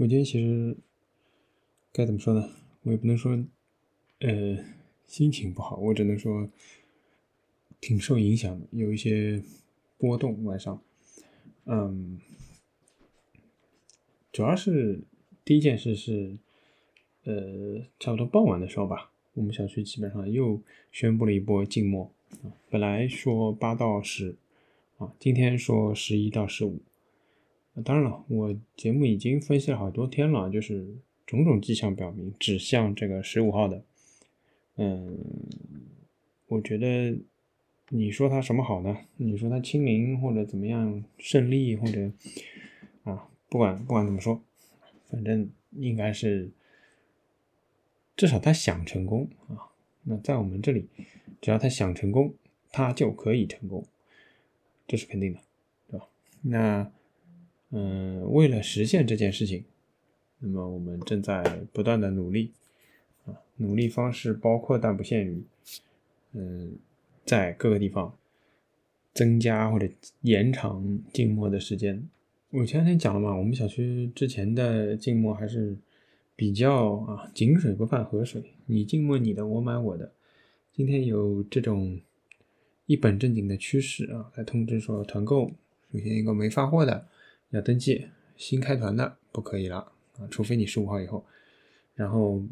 我今天其实该怎么说呢？我也不能说，呃，心情不好，我只能说挺受影响的，有一些波动。晚上，嗯，主要是第一件事是，呃，差不多傍晚的时候吧，我们小区基本上又宣布了一波静默，本来说八到十，啊，今天说十一到十五。当然了，我节目已经分析了好多天了，就是种种迹象表明指向这个十五号的。嗯，我觉得你说他什么好呢？你说他清零或者怎么样胜利或者啊，不管不管怎么说，反正应该是至少他想成功啊。那在我们这里，只要他想成功，他就可以成功，这是肯定的，对吧？那。嗯，为了实现这件事情，那么我们正在不断的努力啊，努力方式包括但不限于，嗯，在各个地方增加或者延长静默的时间。我前两天讲了嘛，我们小区之前的静默还是比较啊，井水不犯河水，你静默你的，我买我的。今天有这种一本正经的趋势啊，来通知说团购，首先一个没发货的。要登记新开团的不可以了啊，除非你十五号以后。然后，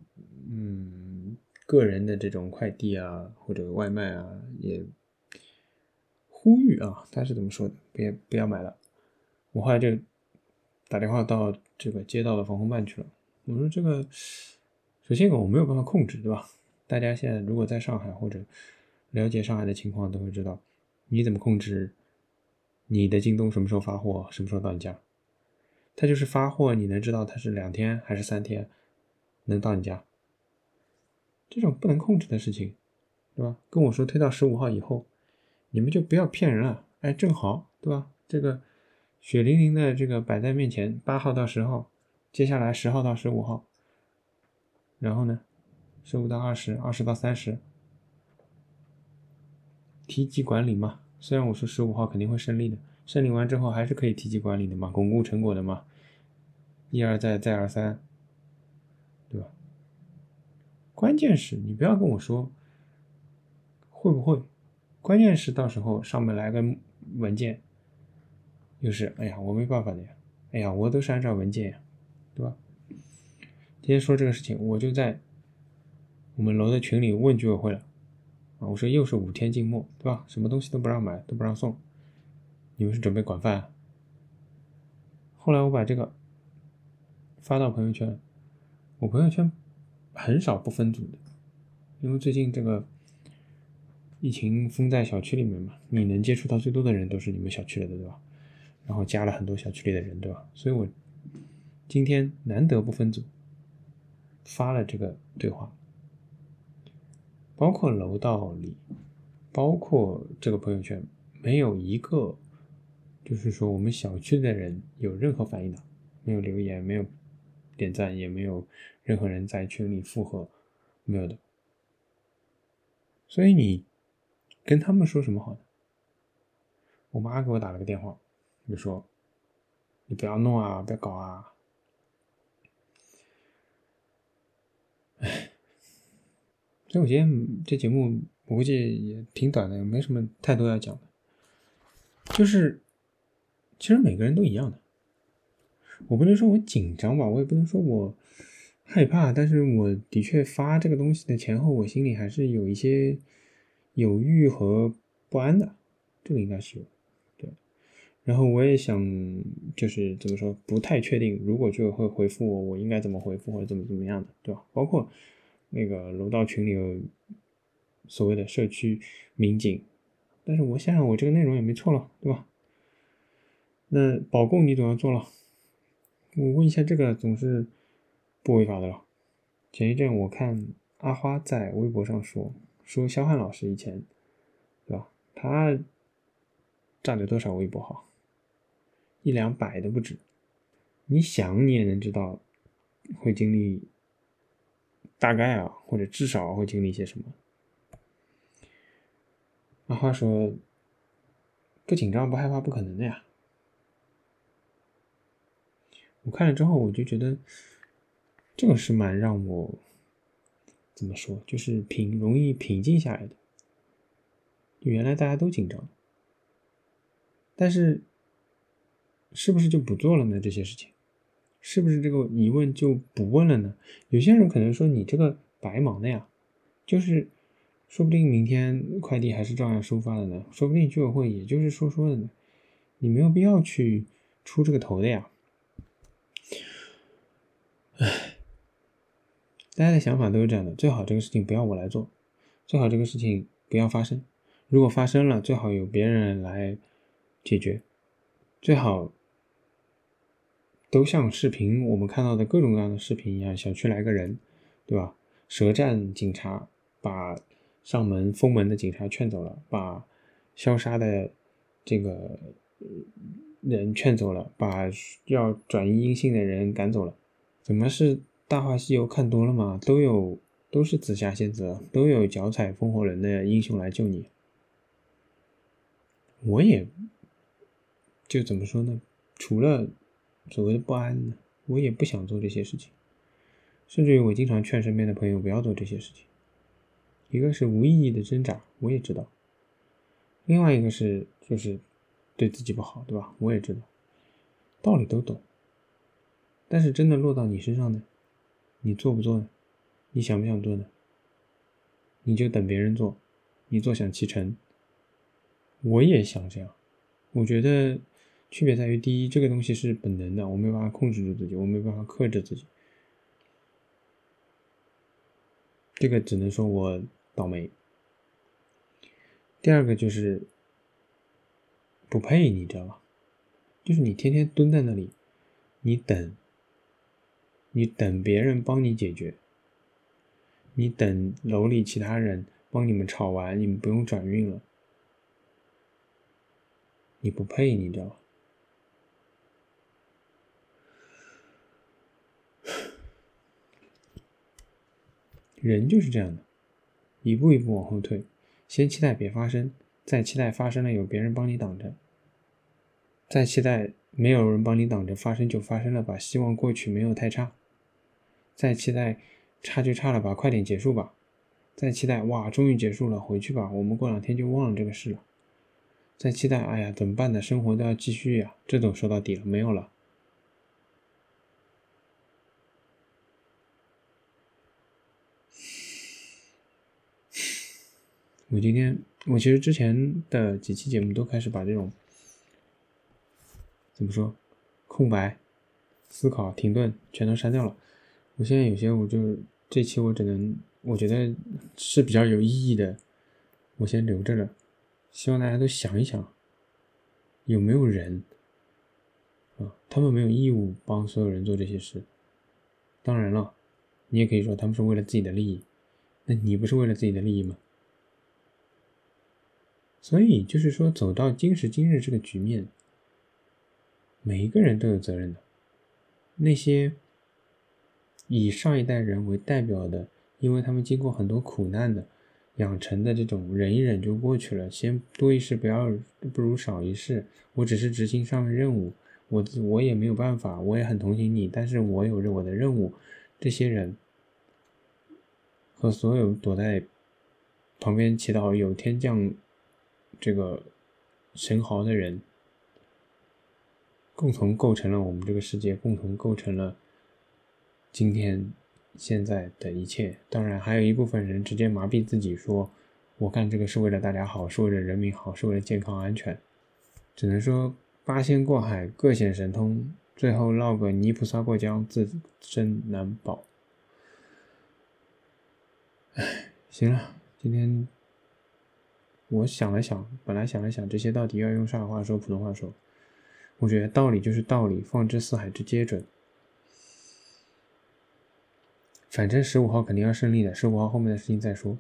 嗯，个人的这种快递啊或者外卖啊，也呼吁啊，他是怎么说的？别不要买了。我后来就打电话到这个街道的防洪办去了。我说这个，首先我没有办法控制，对吧？大家现在如果在上海或者了解上海的情况，都会知道你怎么控制。你的京东什么时候发货？什么时候到你家？他就是发货，你能知道他是两天还是三天能到你家？这种不能控制的事情，对吧？跟我说推到十五号以后，你们就不要骗人了。哎，正好，对吧？这个血淋淋的这个摆在面前，八号到十号，接下来十号到十五号，然后呢，十五到二十，二十到三十，提级管理嘛。虽然我说十五号肯定会胜利的，胜利完之后还是可以提及管理的嘛，巩固成果的嘛，一而再再而三，对吧？关键是你不要跟我说会不会，关键是到时候上面来个文件，又是哎呀我没办法的呀，哎呀我都是按照文件呀，对吧？今天说这个事情，我就在我们楼的群里问居委会了。啊，我说又是五天静默，对吧？什么东西都不让买，都不让送，你们是准备管饭？后来我把这个发到朋友圈，我朋友圈很少不分组的，因为最近这个疫情封在小区里面嘛，你能接触到最多的人都是你们小区里的，对吧？然后加了很多小区里的人，对吧？所以我今天难得不分组，发了这个对话。包括楼道里，包括这个朋友圈，没有一个，就是说我们小区的人有任何反应的，没有留言，没有点赞，也没有任何人在群里附和，没有的。所以你跟他们说什么好呢？我妈给我打了个电话，就说你不要弄啊，不要搞啊。所以我今天这节目我估计也挺短的，没什么太多要讲的。就是其实每个人都一样的，我不能说我紧张吧，我也不能说我害怕，但是我的确发这个东西的前后，我心里还是有一些犹豫和不安的，这个应该是有对。然后我也想就是怎么说，不太确定，如果就会回复我，我应该怎么回复或者怎么怎么样的，对吧？包括。那个楼道群里有所谓的社区民警，但是我想想，我这个内容也没错了，对吧？那保供你总要做了，我问一下，这个总是不违法的了。前一阵我看阿花在微博上说，说肖汉老师以前，对吧？他占了多少微博号？一两百都不止。你想，你也能知道会经历。大概啊，或者至少会经历一些什么？那话说，不紧张不害怕不可能的呀。我看了之后，我就觉得这个是蛮让我怎么说，就是平容易平静下来的。原来大家都紧张，但是是不是就不做了呢？这些事情，是不是这个疑问就不问了呢？有些人可能说你这个白忙的呀，就是说不定明天快递还是照样收发的呢，说不定居委会也就是说说的呢，你没有必要去出这个头的呀。唉，大家的想法都是这样的，最好这个事情不要我来做，最好这个事情不要发生。如果发生了，最好有别人来解决，最好都像视频我们看到的各种各样的视频一样，小区来个人，对吧？舌战警察把上门封门的警察劝走了，把消杀的这个人劝走了，把要转移阴性的人赶走了。怎么是《大话西游》看多了吗？都有都是紫霞仙子，都有脚踩风火轮的英雄来救你。我也就怎么说呢？除了所谓的不安呢，我也不想做这些事情。甚至于我经常劝身边的朋友不要做这些事情。一个是无意义的挣扎，我也知道；另外一个是就是对自己不好，对吧？我也知道，道理都懂。但是真的落到你身上呢？你做不做呢？你想不想做呢？你就等别人做，你坐享其成。我也想这样，我觉得区别在于：第一，这个东西是本能的，我没办法控制住自己，我没办法克制自己，这个只能说我倒霉。第二个就是不配，你知道吧？就是你天天蹲在那里，你等，你等别人帮你解决，你等楼里其他人帮你们吵完，你们不用转运了。你不配，你知道吧？人就是这样的，一步一步往后退，先期待别发生，再期待发生了有别人帮你挡着，再期待没有人帮你挡着，发生就发生了，吧希望过去没有太差，再期待差就差了吧，快点结束吧，再期待哇，终于结束了，回去吧，我们过两天就忘了这个事了。在期待，哎呀，怎么办呢？生活都要继续呀，这种说到底了，没有了。我今天，我其实之前的几期节目都开始把这种怎么说，空白、思考、停顿全都删掉了。我现在有些，我就这期我只能，我觉得是比较有意义的，我先留着了。希望大家都想一想，有没有人啊？他们没有义务帮所有人做这些事。当然了，你也可以说他们是为了自己的利益。那你不是为了自己的利益吗？所以就是说，走到今时今日这个局面，每一个人都有责任的。那些以上一代人为代表的，因为他们经过很多苦难的。养成的这种忍一忍就过去了，先多一事不要不如少一事。我只是执行上面任务，我我也没有办法，我也很同情你，但是我有着我的任务。这些人和所有躲在旁边祈祷有天降这个神豪的人，共同构成了我们这个世界，共同构成了今天。现在的一切，当然还有一部分人直接麻痹自己，说我干这个是为了大家好，是为了人民好，是为了健康安全。只能说八仙过海，各显神通，最后落个泥菩萨过江，自身难保。唉，行了，今天我想了想，本来想了想这些到底要用上海话说，普通话说，我觉得道理就是道理，放之四海之皆准。反正十五号肯定要胜利的，十五号后面的事情再说，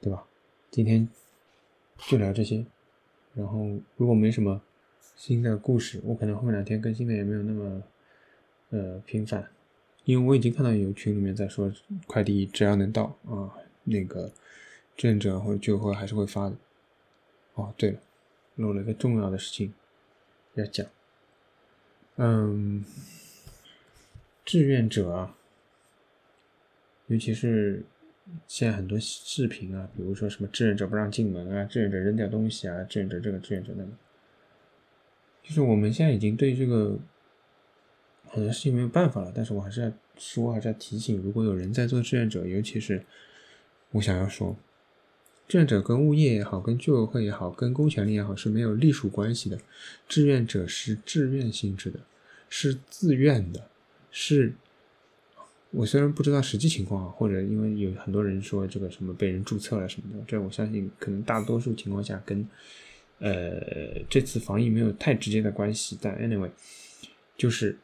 对吧？今天就聊这些，然后如果没什么新的故事，我可能后面两天更新的也没有那么呃频繁，因为我已经看到有群里面在说快递只要能到啊，那个志愿者或者居委会还是会发的。哦，对了，漏了一个重要的事情要讲，嗯。志愿者啊，尤其是现在很多视频啊，比如说什么志愿者不让进门啊，志愿者扔掉东西啊，志愿者这个志愿者那个，就是我们现在已经对这个很多事情没有办法了。但是我还是要说，还是要提醒，如果有人在做志愿者，尤其是我想要说，志愿者跟物业也好，跟居委会也好，跟公权力也好是没有隶属关系的。志愿者是志愿性质的，是自愿的。是，我虽然不知道实际情况啊，或者因为有很多人说这个什么被人注册了什么的，这我相信可能大多数情况下跟呃这次防疫没有太直接的关系。但 anyway，就是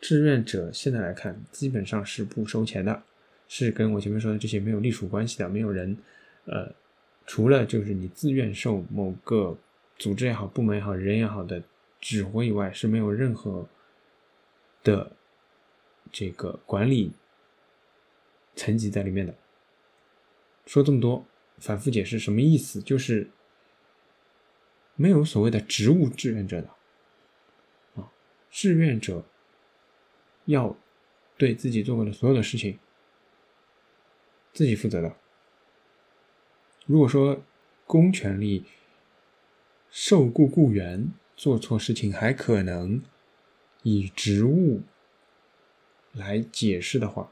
志愿者现在来看基本上是不收钱的，是跟我前面说的这些没有隶属关系的，没有人呃除了就是你自愿受某个组织也好、部门也好、人也好的指挥以外，是没有任何的。这个管理层级在里面的，说这么多，反复解释什么意思？就是没有所谓的职务志愿者的啊，志愿者要对自己做过的所有的事情自己负责的。如果说公权力受雇雇员做错事情，还可能以职务。来解释的话，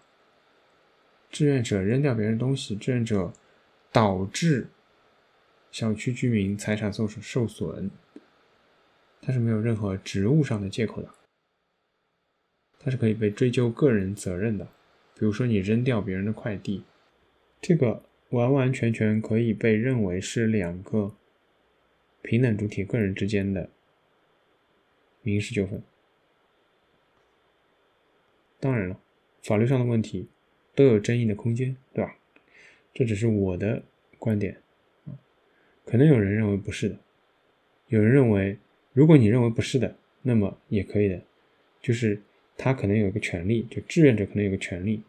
志愿者扔掉别人东西，志愿者导致小区居民财产受受损，他是没有任何职务上的借口的，他是可以被追究个人责任的。比如说你扔掉别人的快递，这个完完全全可以被认为是两个平等主体个人之间的民事纠纷。当然了，法律上的问题都有争议的空间，对吧？这只是我的观点，可能有人认为不是的，有人认为，如果你认为不是的，那么也可以的，就是他可能有一个权利，就志愿者可能有个权利，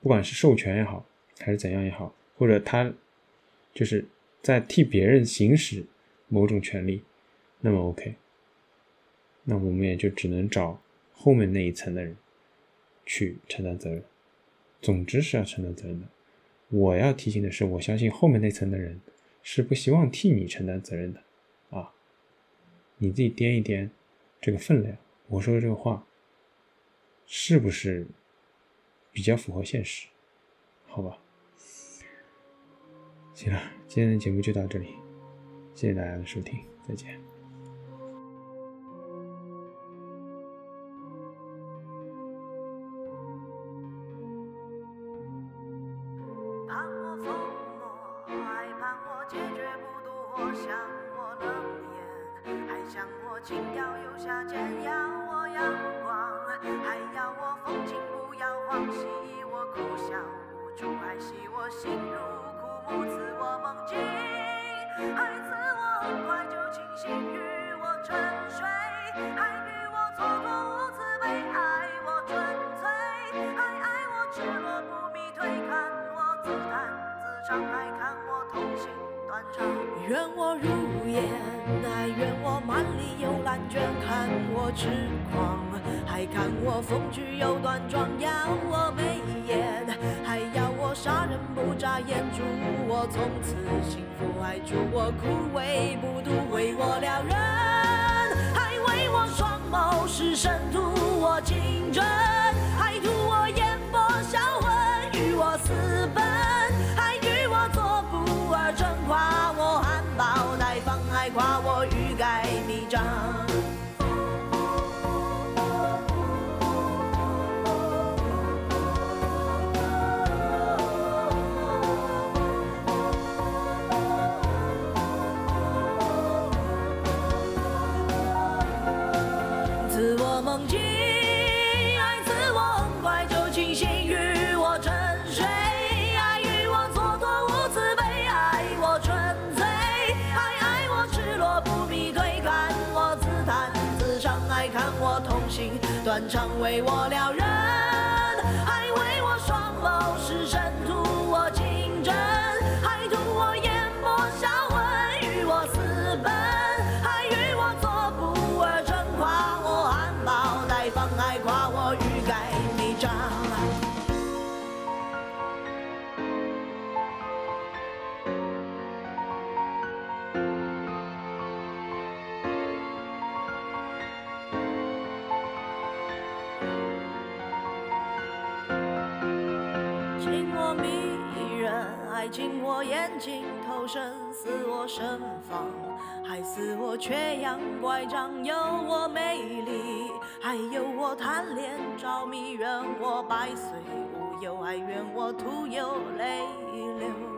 不管是授权也好，还是怎样也好，或者他就是在替别人行使某种权利，那么 OK，那我们也就只能找。后面那一层的人去承担责任，总之是要承担责任的。我要提醒的是，我相信后面那层的人是不希望替你承担责任的啊！你自己掂一掂这个分量，我说的这个话是不是比较符合现实？好吧，行了，今天的节目就到这里，谢谢大家的收听，再见。心如。不，赐我梦境，还赐我很快就清醒，与我沉睡，还与我蹉跎无慈悲，爱我纯粹，还爱我赤裸不迷退，看我自弹自唱，还看我痛心断肠，愿我如烟。还愿我满里有烂卷，看我痴狂，还看我风趣又端庄，要我眉眼，杀人不眨眼，祝我从此幸福，还祝我枯萎不渡，为我撩人，还为我双眸失神图我情真，还图我眼波销魂，与我私奔，还与我做不二臣，夸我含苞待放，还夸我欲。盖弥彰，断肠为我撩人，爱情我眼睛投生死我盛放，害死我缺氧乖张，有我美丽，还有我贪恋着迷，怨我百岁无忧，还怨我徒有泪流。